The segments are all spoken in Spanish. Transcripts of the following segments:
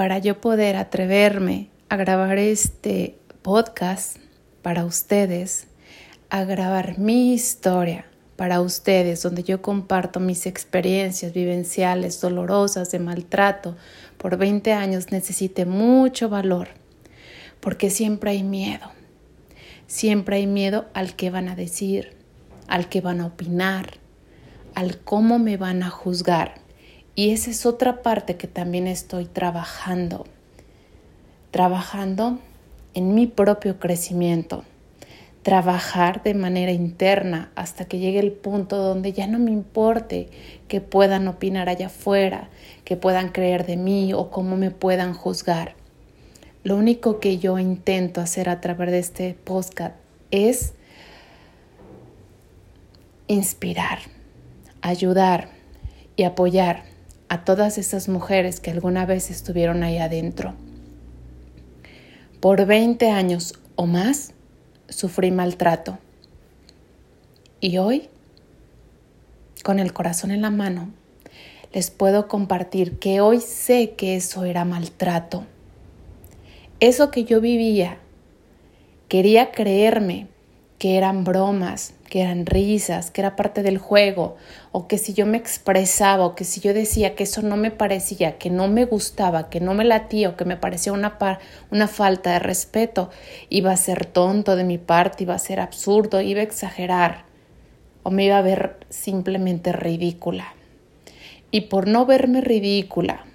para yo poder atreverme a grabar este podcast para ustedes, a grabar mi historia para ustedes, donde yo comparto mis experiencias vivenciales dolorosas de maltrato por 20 años, necesite mucho valor, porque siempre hay miedo. Siempre hay miedo al que van a decir, al que van a opinar, al cómo me van a juzgar. Y esa es otra parte que también estoy trabajando, trabajando en mi propio crecimiento, trabajar de manera interna hasta que llegue el punto donde ya no me importe que puedan opinar allá afuera, que puedan creer de mí o cómo me puedan juzgar. Lo único que yo intento hacer a través de este podcast es inspirar, ayudar y apoyar a todas esas mujeres que alguna vez estuvieron ahí adentro. Por 20 años o más sufrí maltrato. Y hoy, con el corazón en la mano, les puedo compartir que hoy sé que eso era maltrato. Eso que yo vivía, quería creerme que eran bromas, que eran risas, que era parte del juego, o que si yo me expresaba, o que si yo decía que eso no me parecía, que no me gustaba, que no me latía, o que me parecía una, una falta de respeto, iba a ser tonto de mi parte, iba a ser absurdo, iba a exagerar, o me iba a ver simplemente ridícula. Y por no verme ridícula,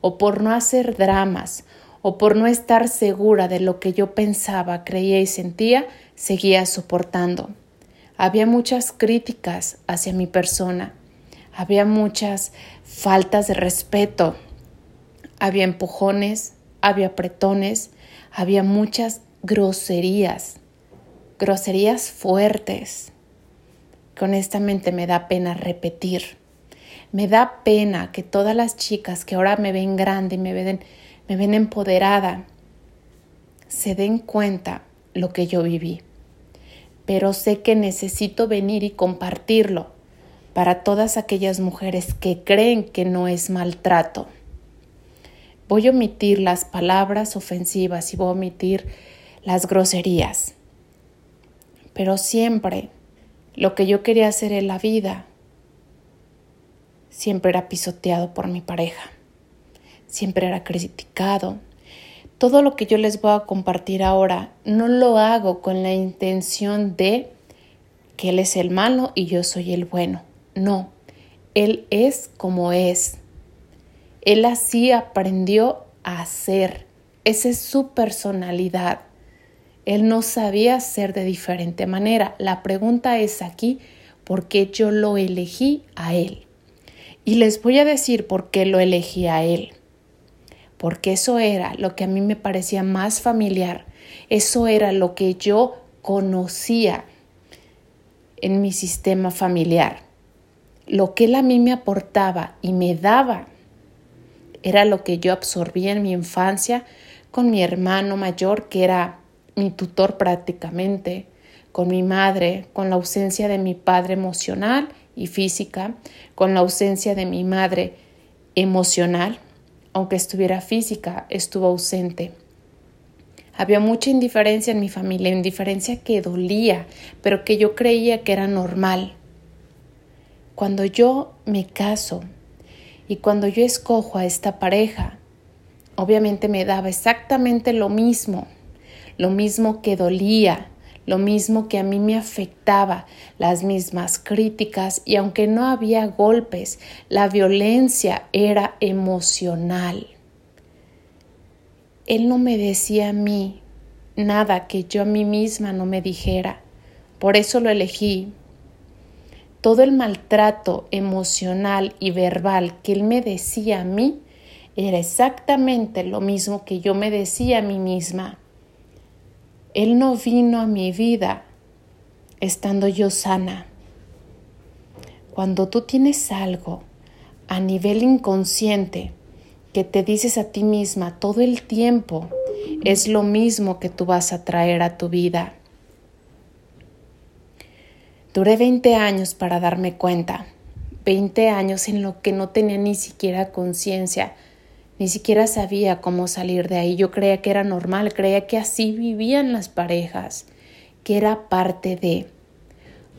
o por no hacer dramas, o por no estar segura de lo que yo pensaba, creía y sentía, seguía soportando. Había muchas críticas hacia mi persona, había muchas faltas de respeto, había empujones, había apretones, había muchas groserías, groserías fuertes, que honestamente me da pena repetir. Me da pena que todas las chicas que ahora me ven grande y me ven, me ven empoderada se den cuenta lo que yo viví pero sé que necesito venir y compartirlo para todas aquellas mujeres que creen que no es maltrato. Voy a omitir las palabras ofensivas y voy a omitir las groserías. Pero siempre lo que yo quería hacer en la vida siempre era pisoteado por mi pareja. Siempre era criticado, todo lo que yo les voy a compartir ahora no lo hago con la intención de que Él es el malo y yo soy el bueno. No, Él es como es. Él así aprendió a ser. Esa es su personalidad. Él no sabía ser de diferente manera. La pregunta es aquí, ¿por qué yo lo elegí a Él? Y les voy a decir por qué lo elegí a Él porque eso era lo que a mí me parecía más familiar, eso era lo que yo conocía en mi sistema familiar. Lo que él a mí me aportaba y me daba era lo que yo absorbía en mi infancia con mi hermano mayor, que era mi tutor prácticamente, con mi madre, con la ausencia de mi padre emocional y física, con la ausencia de mi madre emocional aunque estuviera física, estuvo ausente. Había mucha indiferencia en mi familia, indiferencia que dolía, pero que yo creía que era normal. Cuando yo me caso y cuando yo escojo a esta pareja, obviamente me daba exactamente lo mismo, lo mismo que dolía, lo mismo que a mí me afectaba, las mismas críticas y aunque no había golpes, la violencia era emocional. Él no me decía a mí nada que yo a mí misma no me dijera, por eso lo elegí. Todo el maltrato emocional y verbal que él me decía a mí era exactamente lo mismo que yo me decía a mí misma. Él no vino a mi vida estando yo sana. Cuando tú tienes algo a nivel inconsciente que te dices a ti misma todo el tiempo, es lo mismo que tú vas a traer a tu vida. Duré 20 años para darme cuenta, 20 años en lo que no tenía ni siquiera conciencia Ni siquiera sabía cómo salir de ahí. Yo creía que era normal, creía que así vivían las parejas, que era parte de.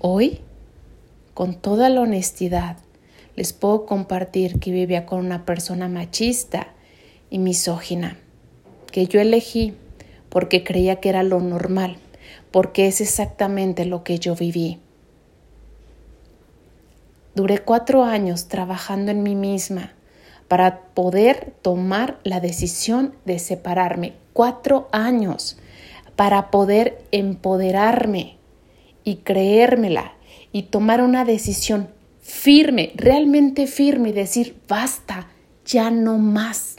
Hoy, con toda la honestidad, les puedo compartir que vivía con una persona machista y misógina, que yo elegí porque creía que era lo normal, porque es exactamente lo que yo viví. Duré cuatro años trabajando en mí misma para poder tomar la decisión de separarme. Cuatro años para poder empoderarme y creérmela y tomar una decisión firme, realmente firme y decir, basta, ya no más.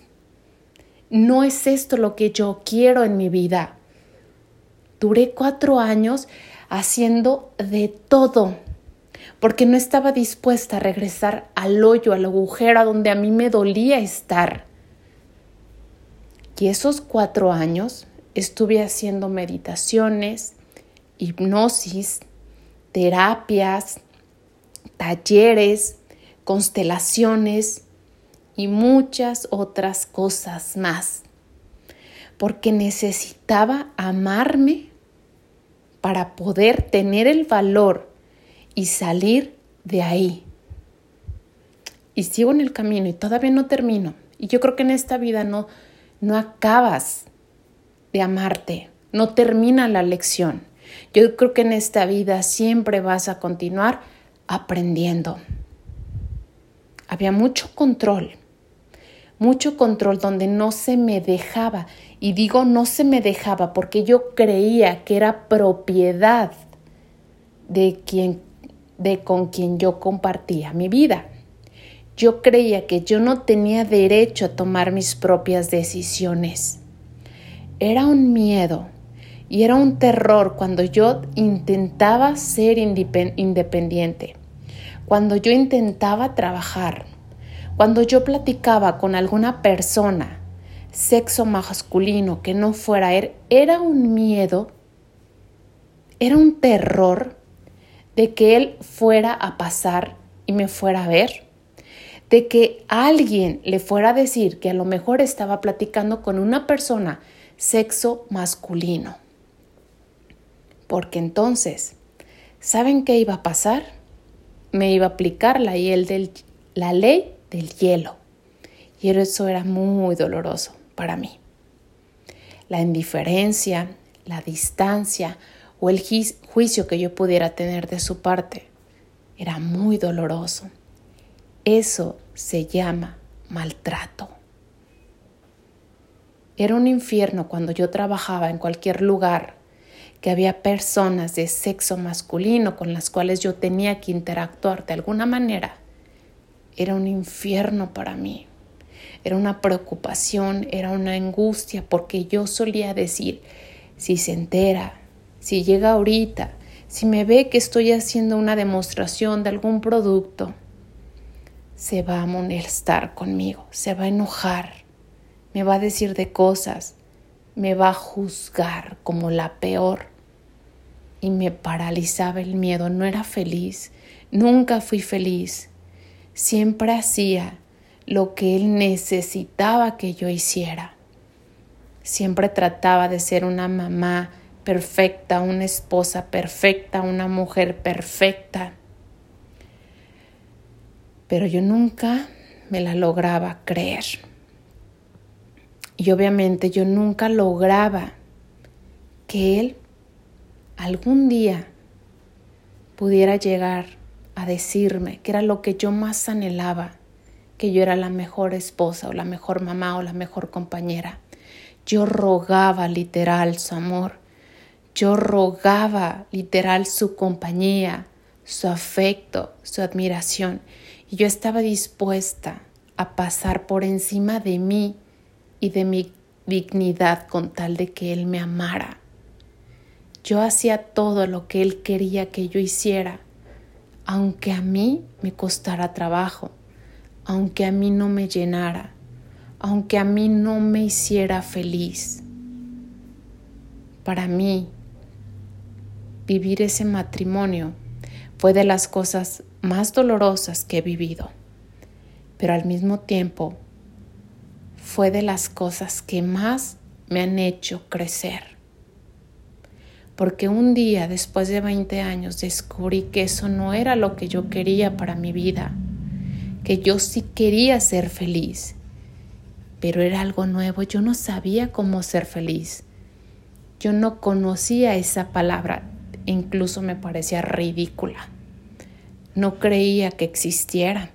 No es esto lo que yo quiero en mi vida. Duré cuatro años haciendo de todo porque no estaba dispuesta a regresar al hoyo, al agujero donde a mí me dolía estar. Y esos cuatro años estuve haciendo meditaciones, hipnosis, terapias, talleres, constelaciones y muchas otras cosas más, porque necesitaba amarme para poder tener el valor y salir de ahí. Y sigo en el camino y todavía no termino. Y yo creo que en esta vida no, no acabas de amarte, no termina la lección. Yo creo que en esta vida siempre vas a continuar aprendiendo. Había mucho control, mucho control donde no se me dejaba. Y digo no se me dejaba porque yo creía que era propiedad de quien de con quien yo compartía mi vida. Yo creía que yo no tenía derecho a tomar mis propias decisiones. Era un miedo y era un terror cuando yo intentaba ser independiente, cuando yo intentaba trabajar, cuando yo platicaba con alguna persona, sexo masculino que no fuera él, era un miedo, era un terror de que él fuera a pasar y me fuera a ver, de que alguien le fuera a decir que a lo mejor estaba platicando con una persona sexo masculino. Porque entonces, ¿saben qué iba a pasar? Me iba a aplicar la, la ley del hielo. Y eso era muy doloroso para mí. La indiferencia, la distancia, o el juicio que yo pudiera tener de su parte era muy doloroso. Eso se llama maltrato. Era un infierno cuando yo trabajaba en cualquier lugar que había personas de sexo masculino con las cuales yo tenía que interactuar de alguna manera. Era un infierno para mí. Era una preocupación, era una angustia, porque yo solía decir, si se entera, si llega ahorita, si me ve que estoy haciendo una demostración de algún producto, se va a molestar conmigo, se va a enojar, me va a decir de cosas, me va a juzgar como la peor. Y me paralizaba el miedo, no era feliz, nunca fui feliz. Siempre hacía lo que él necesitaba que yo hiciera. Siempre trataba de ser una mamá perfecta, una esposa perfecta, una mujer perfecta. Pero yo nunca me la lograba creer. Y obviamente yo nunca lograba que él algún día pudiera llegar a decirme que era lo que yo más anhelaba, que yo era la mejor esposa o la mejor mamá o la mejor compañera. Yo rogaba literal su amor yo rogaba literal su compañía, su afecto, su admiración, y yo estaba dispuesta a pasar por encima de mí y de mi dignidad con tal de que Él me amara. Yo hacía todo lo que Él quería que yo hiciera, aunque a mí me costara trabajo, aunque a mí no me llenara, aunque a mí no me hiciera feliz. Para mí, vivir ese matrimonio fue de las cosas más dolorosas que he vivido, pero al mismo tiempo fue de las cosas que más me han hecho crecer. Porque un día, después de 20 años, descubrí que eso no era lo que yo quería para mi vida, que yo sí quería ser feliz, pero era algo nuevo, yo no sabía cómo ser feliz. Yo no conocía esa palabra, incluso me parecía ridícula. No creía que existiera.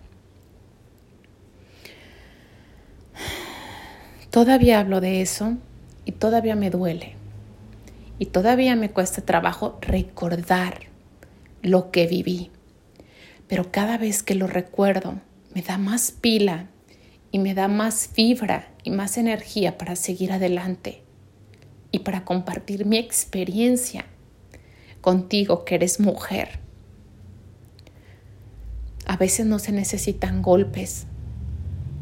Todavía hablo de eso y todavía me duele. Y todavía me cuesta trabajo recordar lo que viví. Pero cada vez que lo recuerdo, me da más pila y me da más fibra y más energía para seguir adelante y para compartir mi experiencia contigo que eres mujer. A veces no se necesitan golpes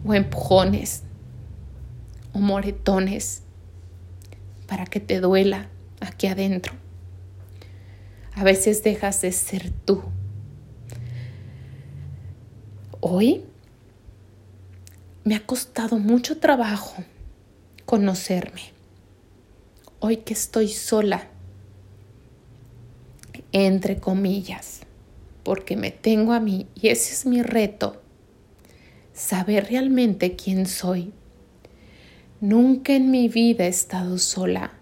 o empujones o moretones para que te duela aquí adentro. A veces dejas de ser tú. Hoy me ha costado mucho trabajo conocerme. Hoy que estoy sola, entre comillas, porque me tengo a mí y ese es mi reto, saber realmente quién soy. Nunca en mi vida he estado sola.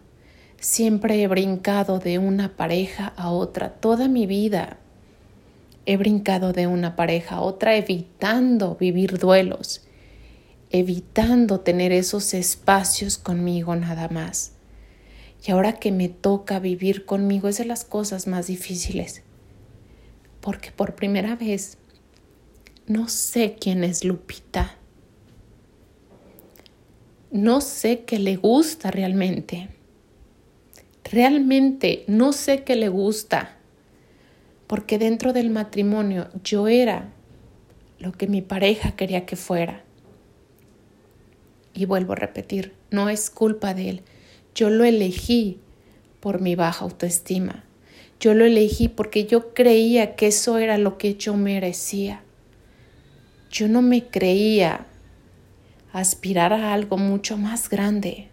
Siempre he brincado de una pareja a otra toda mi vida. He brincado de una pareja a otra evitando vivir duelos, evitando tener esos espacios conmigo nada más. Y ahora que me toca vivir conmigo es de las cosas más difíciles, porque por primera vez no sé quién es Lupita. No sé qué le gusta realmente. Realmente no sé qué le gusta, porque dentro del matrimonio yo era lo que mi pareja quería que fuera. Y vuelvo a repetir, no es culpa de él, yo lo elegí por mi baja autoestima. Yo lo elegí porque yo creía que eso era lo que yo merecía. Yo no me creía aspirar a algo mucho más grande.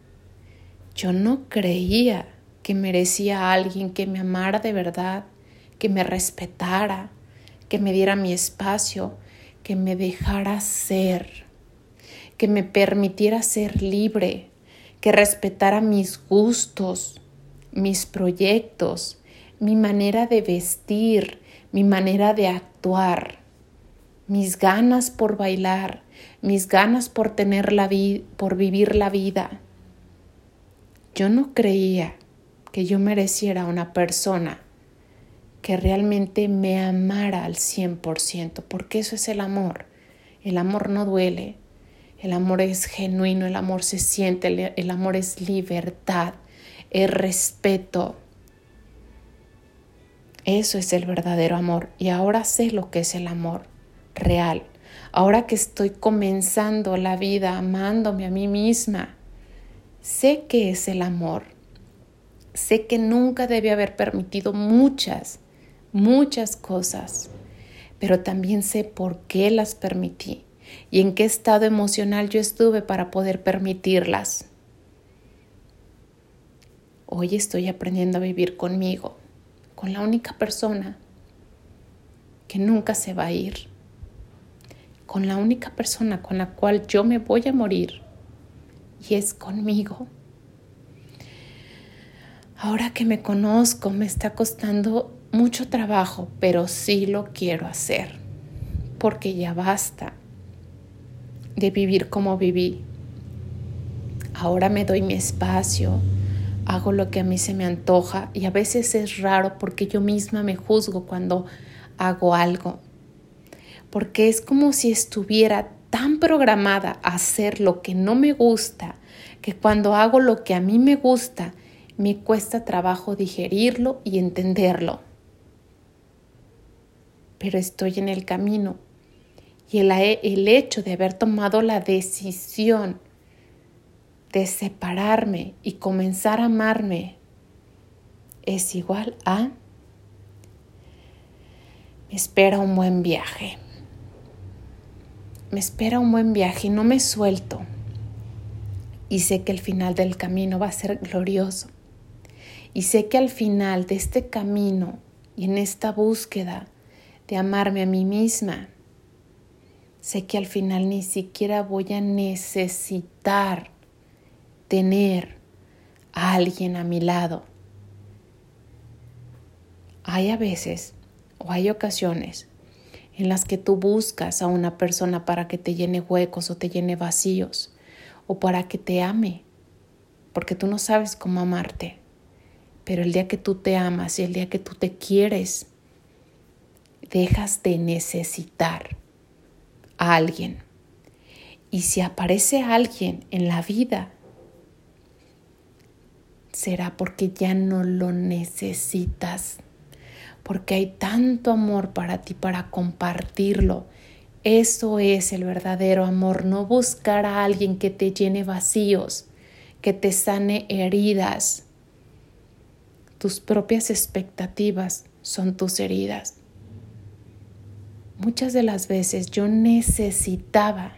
Yo no creía que merecía a alguien que me amara de verdad, que me respetara, que me diera mi espacio, que me dejara ser, que me permitiera ser libre, que respetara mis gustos, mis proyectos, mi manera de vestir, mi manera de actuar, mis ganas por bailar, mis ganas por tener la vida, por vivir la vida. Yo no creía que yo mereciera una persona que realmente me amara al 100%, porque eso es el amor. El amor no duele, el amor es genuino, el amor se siente, el, amor es libertad, es respeto. Eso es el verdadero amor. Y ahora sé lo que es el amor real. Ahora que estoy comenzando la vida amándome a mí misma, sé que es el amor. Sé que nunca debe haber permitido muchas, muchas cosas, pero también sé por qué las permití y en qué estado emocional yo estuve para poder permitirlas. Hoy estoy aprendiendo a vivir conmigo, con la única persona que nunca se va a ir, con la única persona con la cual yo me voy a morir, y es conmigo. Ahora que me conozco me está costando mucho trabajo, pero sí lo quiero hacer, porque ya basta de vivir como viví. Ahora me doy mi espacio, hago lo que a mí se me antoja y a veces es raro porque yo misma me juzgo cuando hago algo. Porque es como si estuviera tan programada a hacer lo que no me gusta que cuando hago lo que a mí me gusta me cuesta trabajo digerirlo y entenderlo. Pero estoy en el camino y el, hecho de haber tomado la decisión de separarme y comenzar a amarme es igual a me espera un buen viaje. Me espera un buen viaje y no me suelto. Y sé que el final del camino va a ser glorioso. Y sé que al final de este camino y en esta búsqueda de amarme a mí misma, sé que al final ni siquiera voy a necesitar tener a alguien a mi lado. Hay a veces o hay ocasiones en las que tú buscas a una persona para que te llene huecos o te llene vacíos o para que te ame, porque tú no sabes cómo amarte. Pero el día que tú te amas y el día que tú te quieres, dejas de necesitar a alguien. Y si aparece alguien en la vida, será porque ya no lo necesitas, porque hay tanto amor para ti para compartirlo. Eso es el verdadero amor, no buscar a alguien que te llene vacíos, que te sane heridas. Tus propias expectativas son tus heridas. Muchas de las veces yo necesitaba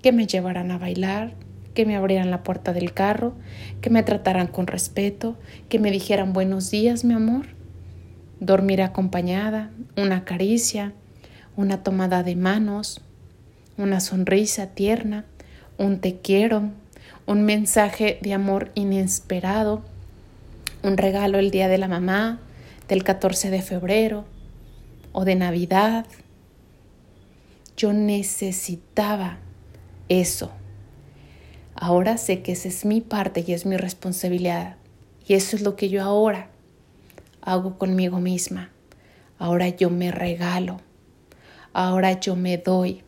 que me llevaran a bailar, que me abrieran la puerta del carro, que me trataran con respeto, que me dijeran buenos días, mi amor, dormir acompañada, una caricia, una tomada de manos, una sonrisa tierna, un te quiero, un mensaje de amor inesperado, un regalo el día de la mamá, del 14 de febrero, o de Navidad. Yo necesitaba eso. Ahora sé que esa es mi parte y es mi responsabilidad. Y eso es lo que yo ahora hago conmigo misma. Ahora yo me regalo. Ahora yo me doy.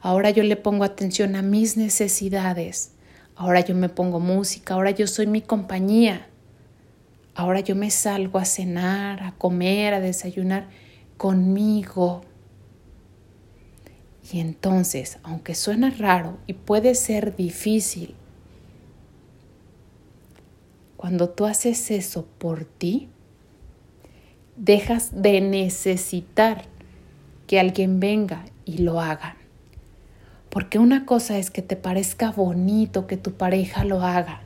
Ahora yo le pongo atención a mis necesidades. Ahora yo me pongo música. Ahora yo soy mi compañía. Ahora yo me salgo a cenar, a comer, a desayunar conmigo. Y entonces, aunque suena raro y puede ser difícil, cuando tú haces eso por ti, dejas de necesitar que alguien venga y lo haga. Porque una cosa es que te parezca bonito que tu pareja lo haga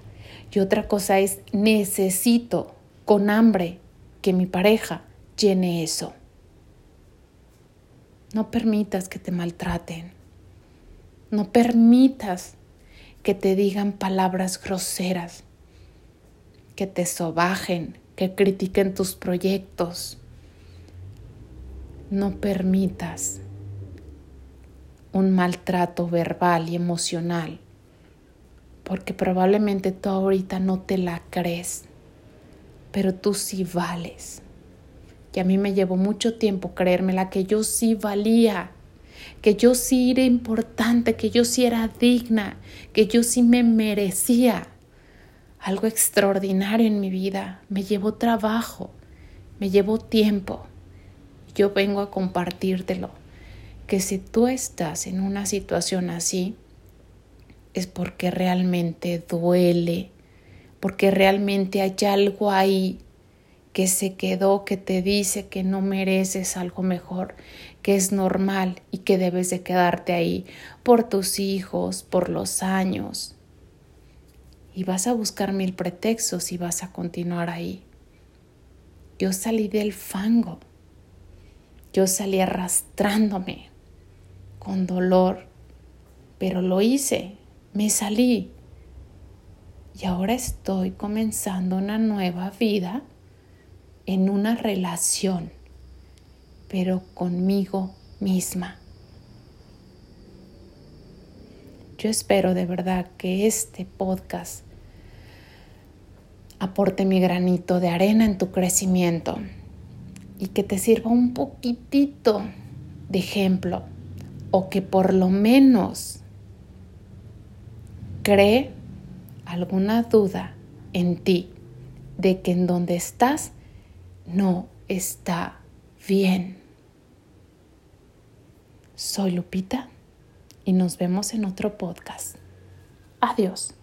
y otra cosa es necesito con hambre que mi pareja llene eso. No permitas que te maltraten. No permitas que te digan palabras groseras, que te sobajen, que critiquen tus proyectos. No permitas un maltrato verbal y emocional, porque probablemente tú ahorita no te la crees, pero tú sí vales que a mí me llevó mucho tiempo creérmela que yo sí valía, que yo sí era importante, que yo sí era digna, que yo sí me merecía algo extraordinario en mi vida. Me llevó trabajo, me llevó tiempo. Yo vengo a compartírtelo, que si tú estás en una situación así, es porque realmente duele, porque realmente hay algo ahí que se quedó, que te dice que no mereces algo mejor, que es normal y que debes de quedarte ahí por tus hijos, por los años. Y vas a buscar mil pretextos y vas a continuar ahí. Yo salí del fango. Yo salí arrastrándome con dolor, pero lo hice, me salí. Y ahora estoy comenzando una nueva vida en una relación, pero conmigo misma. Yo espero de verdad que este podcast aporte mi granito de arena en tu crecimiento y que te sirva un poquitito de ejemplo o que por lo menos cree alguna duda en ti de que en donde estás no está bien. Soy Lupita y nos vemos en otro podcast. Adiós.